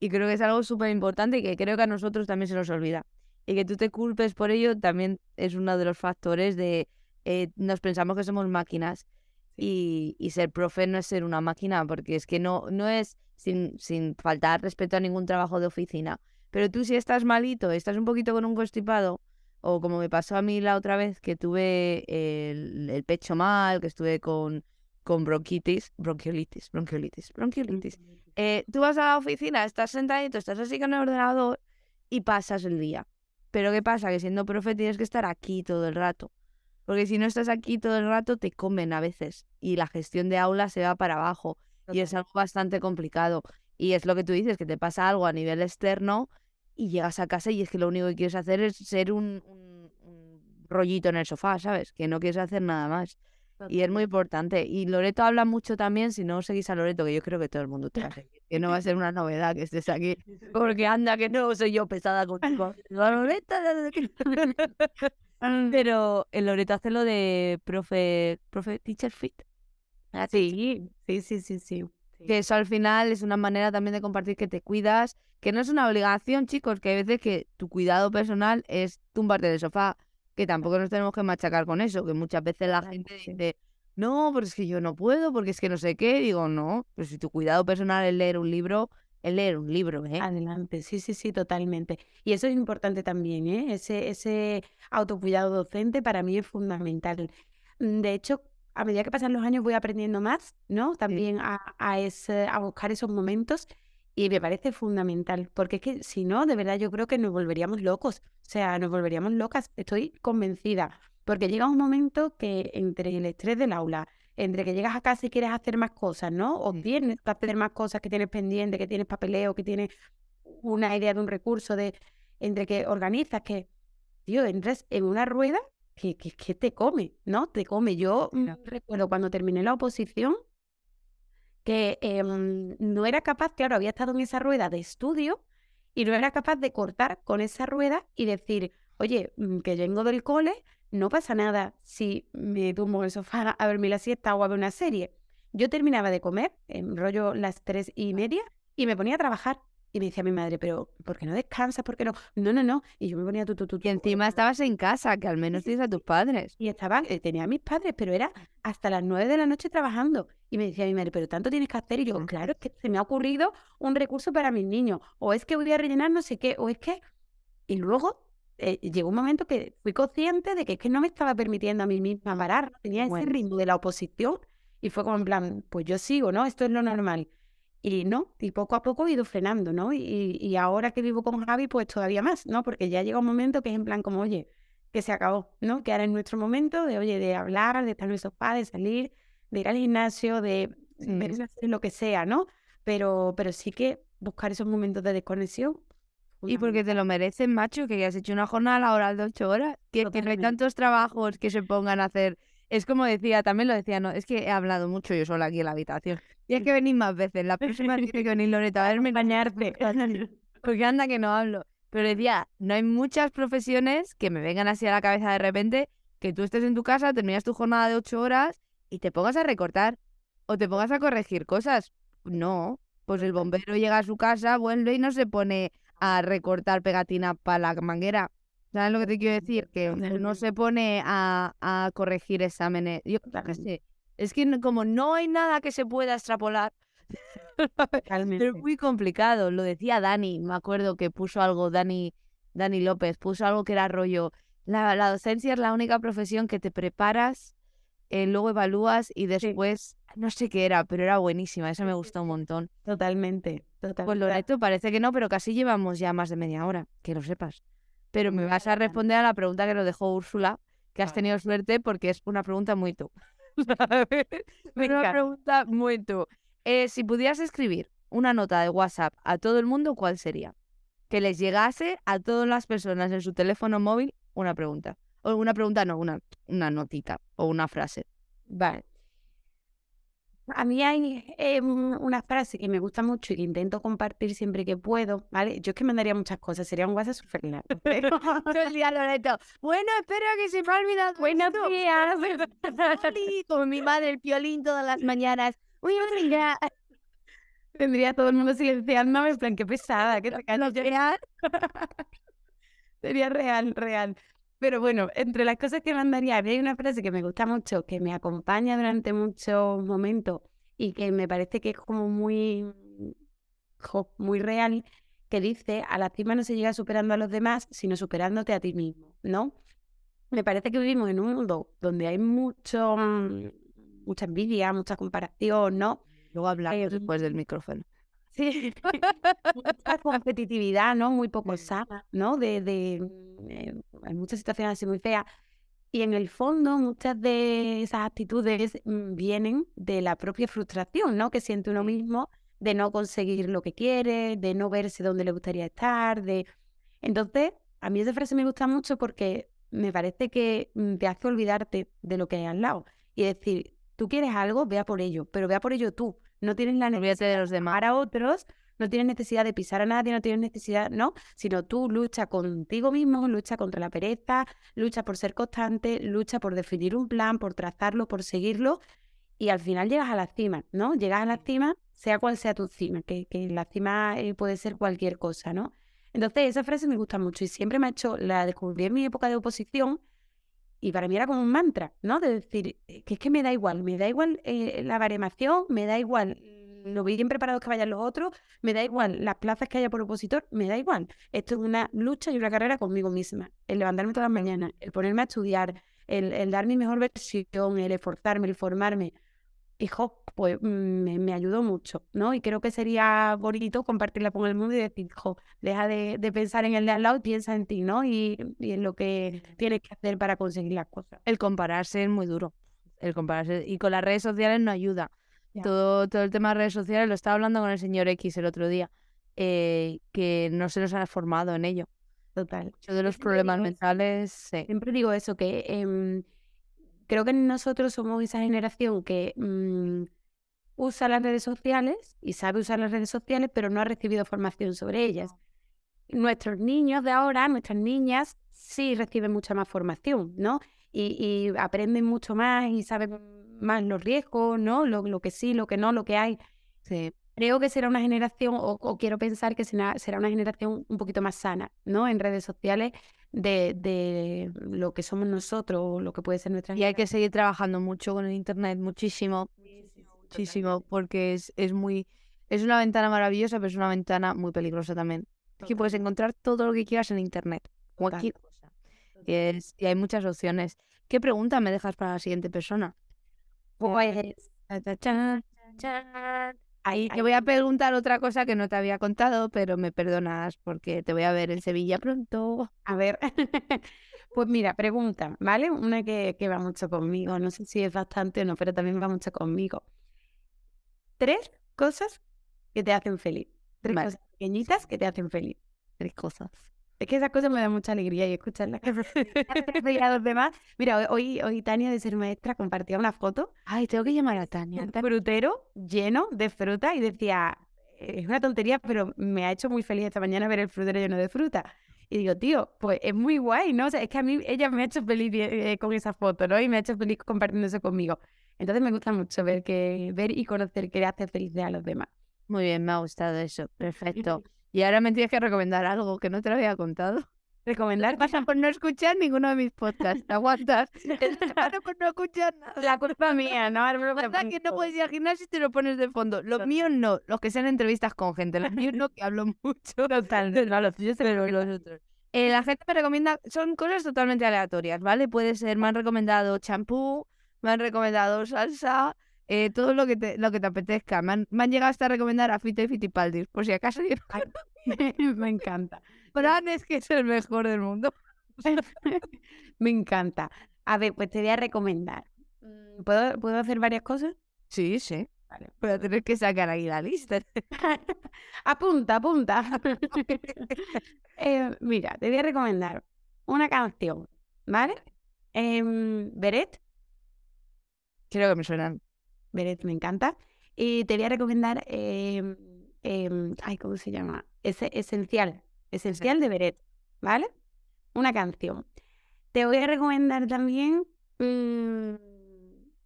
Speaker 1: Y creo que es algo súper importante y que creo que a nosotros también se nos olvida. Y que tú te culpes por ello también es uno de los factores de eh, nos pensamos que somos máquinas y, y ser profe no es ser una máquina, porque es que no, no es sin, sin faltar respeto a ningún trabajo de oficina. Pero tú si estás malito, estás un poquito con un constipado, o como me pasó a mí la otra vez que tuve el, el pecho mal, que estuve con, con bronquitis, bronquiolitis, bronquiolitis, bronquiolitis. Eh, tú vas a la oficina, estás sentadito, estás así con el ordenador y pasas el día. Pero ¿qué pasa? Que siendo profe tienes que estar aquí todo el rato. Porque si no estás aquí todo el rato, te comen a veces. Y la gestión de aula se va para abajo. Y es algo bastante complicado. Y es lo que tú dices, que te pasa algo a nivel externo y llegas a casa y es que lo único que quieres hacer es ser un, un- un rollito en el sofá, ¿sabes? Que no quieres hacer nada más. Y es muy importante. Y Loreto habla mucho también, si no seguís a Loreto, que yo creo que todo el mundo te va a seguir, que no va a ser una novedad que estés aquí. Porque anda, que no soy yo pesada contigo. Loreto, Pero el Loreto hace lo de profe, profe Teacher Fit.
Speaker 2: Sí, sí, sí, sí, sí.
Speaker 1: que eso al final es una manera también de compartir que te cuidas, que no es una obligación, chicos, que hay veces que tu cuidado personal es tumbarte del sofá, que tampoco nos tenemos que machacar con eso, que muchas veces la gente dice, no, pero es que yo no puedo, porque es que no sé qué, digo, no, pero si tu cuidado personal es leer un libro, es leer un libro, ¿eh?
Speaker 2: Adelante, sí, sí, sí, totalmente. Y eso es importante también, ¿eh? Ese, ese autocuidado docente para mí es fundamental. Mm, de hecho, a medida que pasan los años voy aprendiendo más, ¿no? También a, a, ese, a buscar esos momentos y me parece fundamental, porque es que si no, de verdad yo creo que nos volveríamos locos, o sea, nos volveríamos locas, estoy convencida, porque llega un momento que entre el estrés del aula, entre que llegas a casa y quieres hacer más cosas, ¿no? O tienes que hacer más cosas que tienes pendiente, que tienes papeleo, que tienes una idea de un recurso, de entre que organizas, que, tío, entras en una rueda que, que, te come, ¿no? Te come. Yo mm, recuerdo cuando terminé la oposición que em, no era capaz, claro, había estado en esa rueda de estudio y no era capaz de cortar con esa rueda y decir, oye, mm, que vengo del cole, no pasa nada si me tumbo en el sofá a dormir la siesta o a ver una serie. Yo terminaba de comer, en rollo las tres y media, y me ponía a trabajar. Y me decía mi madre, pero ¿por qué no descansas? ¿Por qué no? No, no, no. Y yo me ponía tu, tu, tu.
Speaker 1: Y encima estabas en casa, que al menos tienes a tus padres.
Speaker 2: Y estaba, eh, tenía a mis padres, pero era hasta las nueve de la noche trabajando. Y me decía mi madre, pero tanto tienes que hacer. Y yo, claro, es que se me ha ocurrido un recurso para mis niños. O es que voy a rellenar no sé qué, o es que... Y luego eh, llegó un momento que fui consciente de que es que no me estaba permitiendo a mí misma parar. Tenía ese ritmo de la oposición. Y fue como en plan, pues yo sigo, ¿no? Esto es lo normal. Y no, y poco a poco he ido frenando, ¿no? Y, y ahora que vivo con Javi, pues todavía más, ¿no? Porque ya llega un momento que es en plan como, oye, que se acabó, ¿no? Que ahora es nuestro momento de, oye, de hablar, de estar en el sofá, de salir, de ir al gimnasio, de hacer lo que sea, ¿no? Pero, pero sí que buscar esos momentos de desconexión.
Speaker 1: Y porque te lo mereces, macho, que has hecho una jornada laboral de ocho horas, que, que no hay tantos trabajos que se pongan a hacer es como decía, también lo decía, no, es que he hablado mucho yo sola aquí en la habitación. Y hay que venir más veces. La próxima tiene que venir Loreta a verme.
Speaker 2: Bañarte.
Speaker 1: Porque anda que no hablo. Pero decía, no hay muchas profesiones que me vengan así a la cabeza de repente que tú estés en tu casa, terminas tu jornada de ocho horas y te pongas a recortar o te pongas a corregir cosas. No, pues el bombero llega a su casa, vuelve y no se pone a recortar pegatina para la manguera. ¿Sabes lo que te quiero decir? Que no se pone a, corregir exámenes. Yo sé. Es que como no hay nada que se pueda extrapolar, es muy complicado. Lo decía Dani, me acuerdo que puso algo, Dani, Dani López, puso algo que era rollo. La, docencia es la única profesión que te preparas, eh, luego evalúas y después, no sé qué era, pero era buenísima, esa me gustó un montón.
Speaker 2: Totalmente,
Speaker 1: totalmente. Pues Loreto, parece que no, pero casi llevamos ya más de media hora, que lo sepas pero me vas a responder a la pregunta que nos dejó Úrsula, que has tenido suerte porque es una pregunta muy tú. una pregunta muy tú. Eh, si pudieras escribir una nota de WhatsApp a todo el mundo, ¿cuál sería? Que les llegase a todas las personas en su teléfono móvil una pregunta. O una pregunta, no, una, una notita o una frase.
Speaker 2: Vale. A mí hay eh, una frase que me gusta mucho y que intento compartir siempre que puedo, ¿vale? Yo es que mandaría muchas cosas, sería un WhatsApp súper largo. Pero...
Speaker 1: Bueno, espero que se me ha olvidado.
Speaker 2: Buenos días.
Speaker 1: Como mi madre, el piolín todas las mañanas. Uy, mira.
Speaker 2: Tendría todo el mundo silenciándome, en plan, qué pesada, qué real. Sería real, real. Pero bueno, entre las cosas que mandaría, hay una frase que me gusta mucho, que me acompaña durante muchos momentos y que me parece que es como muy, muy real, que dice, a la cima no se llega superando a los demás, sino superándote a ti mismo, ¿no? Me parece que vivimos en un mundo donde hay mucho, mm, mucha envidia, mucha comparación, ¿no?
Speaker 1: Luego hablar eh, después del micrófono.
Speaker 2: Sí, mucha competitividad, ¿no? Muy poco sana, ¿no? De, de eh, hay muchas situaciones así muy feas. Y en el fondo, muchas de esas actitudes mm, vienen de la propia frustración, ¿no? Que siente uno mismo de no conseguir lo que quiere, de no verse donde le gustaría estar, de... Entonces, a mí esa frase me gusta mucho porque me parece que mm, te hace olvidarte de lo que hay al lado y decir, tú quieres algo, vea por ello, pero vea por ello tú, no tienes la necesidad de los demás a otros, no tienes necesidad de pisar a nadie, no tienes necesidad, no, sino tú lucha contigo mismo, lucha contra la pereza, lucha por ser constante, lucha por definir un plan, por trazarlo, por seguirlo y al final llegas a la cima, ¿no? Llegas a la cima sea cual sea tu cima, que, que la cima eh, puede ser cualquier cosa, ¿no? Entonces, esa frase me gusta mucho y siempre me ha hecho, la descubrí en mi época de oposición y para mí era como un mantra, ¿no? De decir, eh, que es que me da igual, me da igual eh, la baremación, me da igual lo bien preparados que vayan los otros, me da igual las plazas que haya por opositor, me da igual. Esto es una lucha y una carrera conmigo misma. El levantarme todas las mañanas, el ponerme a estudiar, el, el dar mi mejor versión, el esforzarme, el formarme. Hijo, pues mm, me, me, ayudó mucho, ¿no? Y creo que sería bonito compartirla con el mundo y decir, hijo, deja de, de, pensar en el de al lado y piensa en ti, ¿no? Y, y, en lo que tienes que hacer para conseguir las cosas.
Speaker 1: El compararse es muy duro. El compararse. Y con las redes sociales no ayuda. Todo, todo el tema de redes sociales lo estaba hablando con el señor X el otro día, eh, que no se nos ha formado en ello.
Speaker 2: Total.
Speaker 1: Yo de los problemas mentales, sí.
Speaker 2: Siempre digo eso, que eh, creo que nosotros somos esa generación que mmm, usa las redes sociales y sabe usar las redes sociales, pero no ha recibido formación sobre ellas. Nuestros niños de ahora, nuestras niñas, sí reciben mucha más formación, ¿no? Y, y aprenden mucho más y saben más los riesgos, ¿no? Lo, lo, que sí, lo que no, lo que hay.
Speaker 1: Sí.
Speaker 2: Creo que será una generación, o, o quiero pensar que será, será, una generación un poquito más sana, ¿no? En redes sociales de, de lo que somos nosotros, lo que puede ser nuestra
Speaker 1: Y hay que seguir trabajando mucho con el Internet, muchísimo, muchísimo, muchísimo porque es, es muy... Es una ventana maravillosa, pero es una ventana muy peligrosa también. Aquí puedes encontrar todo lo que quieras en Internet, cualquier cosa. Y, es, y hay muchas opciones. ¿Qué pregunta me dejas para la siguiente persona?
Speaker 2: Pues.
Speaker 1: Ahí te voy a preguntar otra cosa que no te había contado, pero me perdonas porque te voy a ver en Sevilla pronto.
Speaker 2: A ver, pues mira, pregunta, ¿vale? Una que, que va mucho conmigo, no sé si es bastante o no, pero también va mucho conmigo. Tres cosas que te hacen feliz. Tres vale. cosas pequeñitas que te hacen feliz.
Speaker 1: Tres cosas.
Speaker 2: Es que esas cosas me dan mucha alegría y escucharlas a los demás. Mira, hoy, hoy Tania de ser maestra compartía una foto.
Speaker 1: Ay, tengo que llamar a Tania.
Speaker 2: Un frutero lleno de fruta y decía, es una tontería, pero me ha hecho muy feliz esta mañana ver el frutero lleno de fruta. Y digo, tío, pues es muy guay, ¿no? O sea, es que a mí ella me ha hecho feliz eh, con esa foto, ¿no? Y me ha hecho feliz compartiendo eso conmigo. Entonces me gusta mucho ver que ver y conocer que le hace feliz a los demás.
Speaker 1: Muy bien, me ha gustado eso. Perfecto. Y ahora me tienes que recomendar algo que no te lo había contado.
Speaker 2: ¿Recomendar?
Speaker 1: Pasa por no escuchar ninguno de mis podcasts. ¿Te aguantas? Pasa por no escuchar nada.
Speaker 2: La culpa mía, ¿no?
Speaker 1: Pasa que no puedes ir al gimnasio y te lo pones de fondo. Los míos no. Los que sean entrevistas con gente. Los míos no, que hablo mucho.
Speaker 2: Total.
Speaker 1: No, los tuyos pero los otros. Eh, la gente me recomienda... Son cosas totalmente aleatorias, ¿vale? Puede ser, me han recomendado champú, me han recomendado salsa... Eh, todo lo que te, lo que te apetezca. Me han, me han llegado hasta a recomendar a Fito y Fitipaldis, por si acaso.
Speaker 2: me encanta.
Speaker 1: Fran es que es el mejor del mundo.
Speaker 2: me encanta. A ver, pues te voy a recomendar. ¿Puedo, ¿puedo hacer varias cosas?
Speaker 1: Sí, sí. Vale. Pero tienes que sacar ahí la lista.
Speaker 2: apunta, apunta. eh, mira, te voy a recomendar una canción, ¿vale? Eh, Beret.
Speaker 1: Creo que me suenan.
Speaker 2: Beret me encanta. Y te voy a recomendar, eh, eh, ay, ¿cómo se llama? Es, esencial, Esencial de Beret, ¿vale? Una canción. Te voy a recomendar también mmm,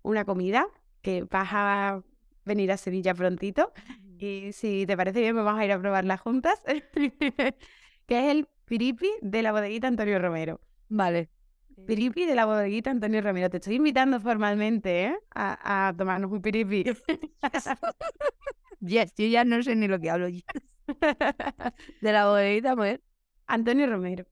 Speaker 2: una comida que vas a venir a Sevilla prontito. Y si te parece bien, me vamos a ir a probarla juntas. que es el piripi de la bodeguita Antonio Romero.
Speaker 1: Vale.
Speaker 2: Piripi de la bodeguita Antonio Ramiro. Te estoy invitando formalmente ¿eh? a, a, tomarnos un piripi.
Speaker 1: yes, yo ya no sé ni lo que hablo. Yes. de la bodeguita, mujer.
Speaker 2: Antonio Romero.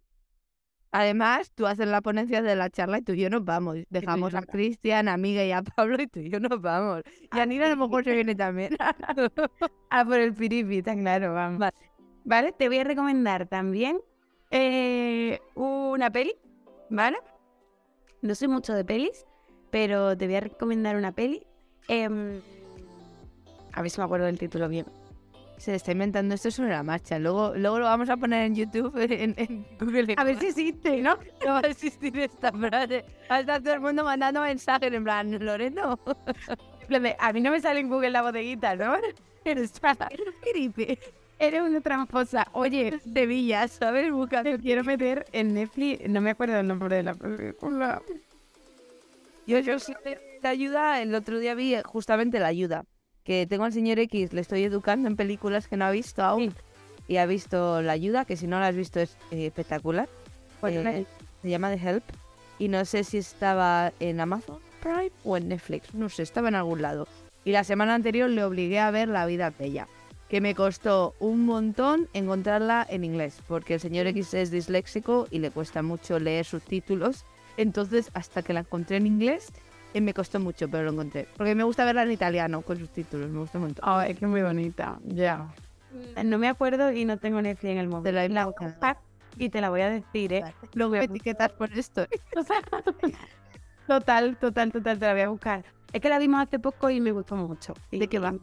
Speaker 1: Además, tú haces la ponencia de la charla y tú y yo nos vamos. Dejamos a Cristian, a amiga y a Pablo y tú y yo nos vamos. Y a Nina a lo mejor se viene también.
Speaker 2: a por el piripi, está claro, vamos. Vale. vale, te voy a recomendar también eh, una peli, ¿vale? No soy mucho de pelis, pero te voy a recomendar una peli. Eh, a ver si me acuerdo del título bien.
Speaker 1: Se está inventando esto sobre la marcha. Luego, luego lo vamos a poner en YouTube, en, en Google.
Speaker 2: A ver si existe, ¿no?
Speaker 1: No va a existir esta frase. Va a estar todo el mundo mandando mensajes en plan, Loreno.
Speaker 2: A mí no me sale en Google la bodeguita, ¿no?
Speaker 1: Eres.
Speaker 2: Eres una tramposa. Oye,
Speaker 1: Sevilla, ¿sabes?
Speaker 2: Buscando. quiero meter en Netflix. No me acuerdo el nombre de la película.
Speaker 1: Yo, yo sí te ayuda. El otro día vi justamente la ayuda. que tengo al señor X, le estoy educando en películas que no ha visto aún. Y ha visto La Ayuda, que si no la has visto es eh, espectacular. Eh, se llama The Help. Y no sé si estaba en Amazon Prime o en Netflix. No sé, estaba en algún lado. Y la semana anterior le obligué a ver La vida bella. Que me costó un montón encontrarla en inglés. Porque el señor X es disléxico y le cuesta mucho leer subtítulos. Entonces, hasta que la encontré en inglés, eh, me costó mucho, pero lo encontré. Porque me gusta verla en italiano con subtítulos. Me gusta mucho.
Speaker 2: Oh, es que es muy bonita. Ya. No me acuerdo y no tengo Netflix en el móvil.
Speaker 1: Te la
Speaker 2: voy a y te la voy a decir, ¿eh?
Speaker 1: Luego me etiquetas por esto.
Speaker 2: Total, total, total, te la voy a buscar. Es que la vimos hace poco y me gustó mucho.
Speaker 1: ¿De qué va?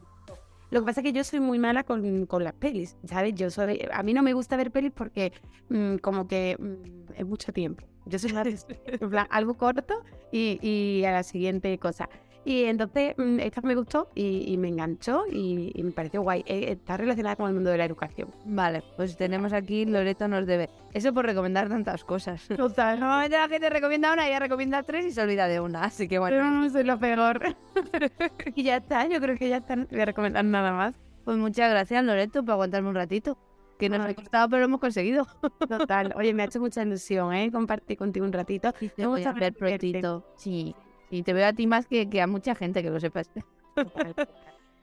Speaker 2: Lo que pasa es que yo soy muy mala con, con las pelis, ¿sabes? Yo soy, a mí no me gusta ver pelis porque mm, como que mm, es mucho tiempo. Yo soy una de- en plan, algo corto y, y a la siguiente cosa. Y entonces mm, esta me gustó y, y me enganchó y, y me pareció guay. Eh, está relacionada con el mundo de la educación.
Speaker 1: Vale, pues tenemos aquí Loreto nos debe. Eso por recomendar tantas cosas.
Speaker 2: Total.
Speaker 1: Normalmente la gente recomienda una, ella recomienda tres y se olvida de una. Así que bueno,
Speaker 2: Pero no soy lo peor. y ya está, yo creo que ya está. No voy a recomendar nada más.
Speaker 1: pues muchas gracias Loreto por aguantarme un ratito. Que nos ha
Speaker 2: Ay.
Speaker 1: costado, pero lo hemos conseguido.
Speaker 2: Total. Oye, me ha hecho mucha ilusión, ¿eh? Compartir contigo un ratito.
Speaker 1: Te
Speaker 2: Me gusta
Speaker 1: a ver. Sí, sí, te veo a ti más que, que a mucha gente, que lo sepas.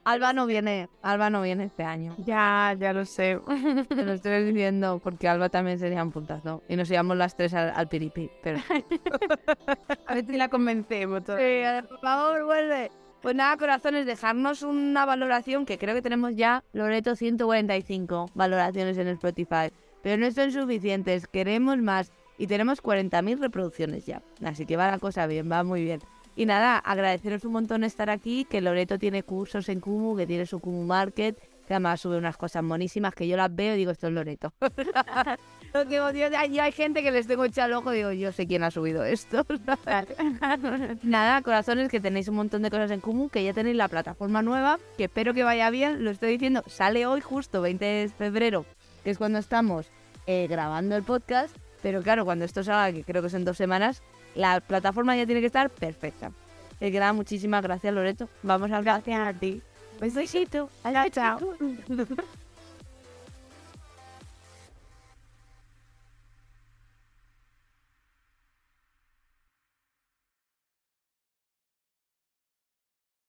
Speaker 1: Alba no viene, Alba no viene este año.
Speaker 2: Ya, ya lo sé.
Speaker 1: Te lo estoy diciendo porque Alba también sería un puntazo. Y nos íbamos las tres al, al piripi. Pero...
Speaker 2: A ver si la convencemos. todo.
Speaker 1: Sí, por favor, vuelve. Pues nada, corazones, dejarnos una valoración que creo que tenemos ya, Loreto, 145 valoraciones en Spotify. Pero no son suficientes, queremos más. Y tenemos 40.000 reproducciones ya. Así que va la cosa bien, va muy bien. Y nada, agradeceros un montón estar aquí, que Loreto tiene cursos en Kumu, que tiene su Kumu Market, que además sube unas cosas monísimas que yo las veo y digo, esto es Loreto. Lo digo, Dios, hay, gente que les tengo echado el ojo, digo, yo sé quién ha subido esto. Nada, corazones, que tenéis un montón de cosas en común, que ya tenéis la plataforma nueva, que espero que vaya bien, lo estoy diciendo, sale hoy justo 20 de febrero, que es cuando estamos eh, grabando el podcast, pero claro, cuando esto salga, que creo que son dos semanas, la plataforma ya tiene que estar perfecta. Es que nada, muchísimas gracias Loreto. Vamos al
Speaker 2: Gracias a ti. Besito. Chao.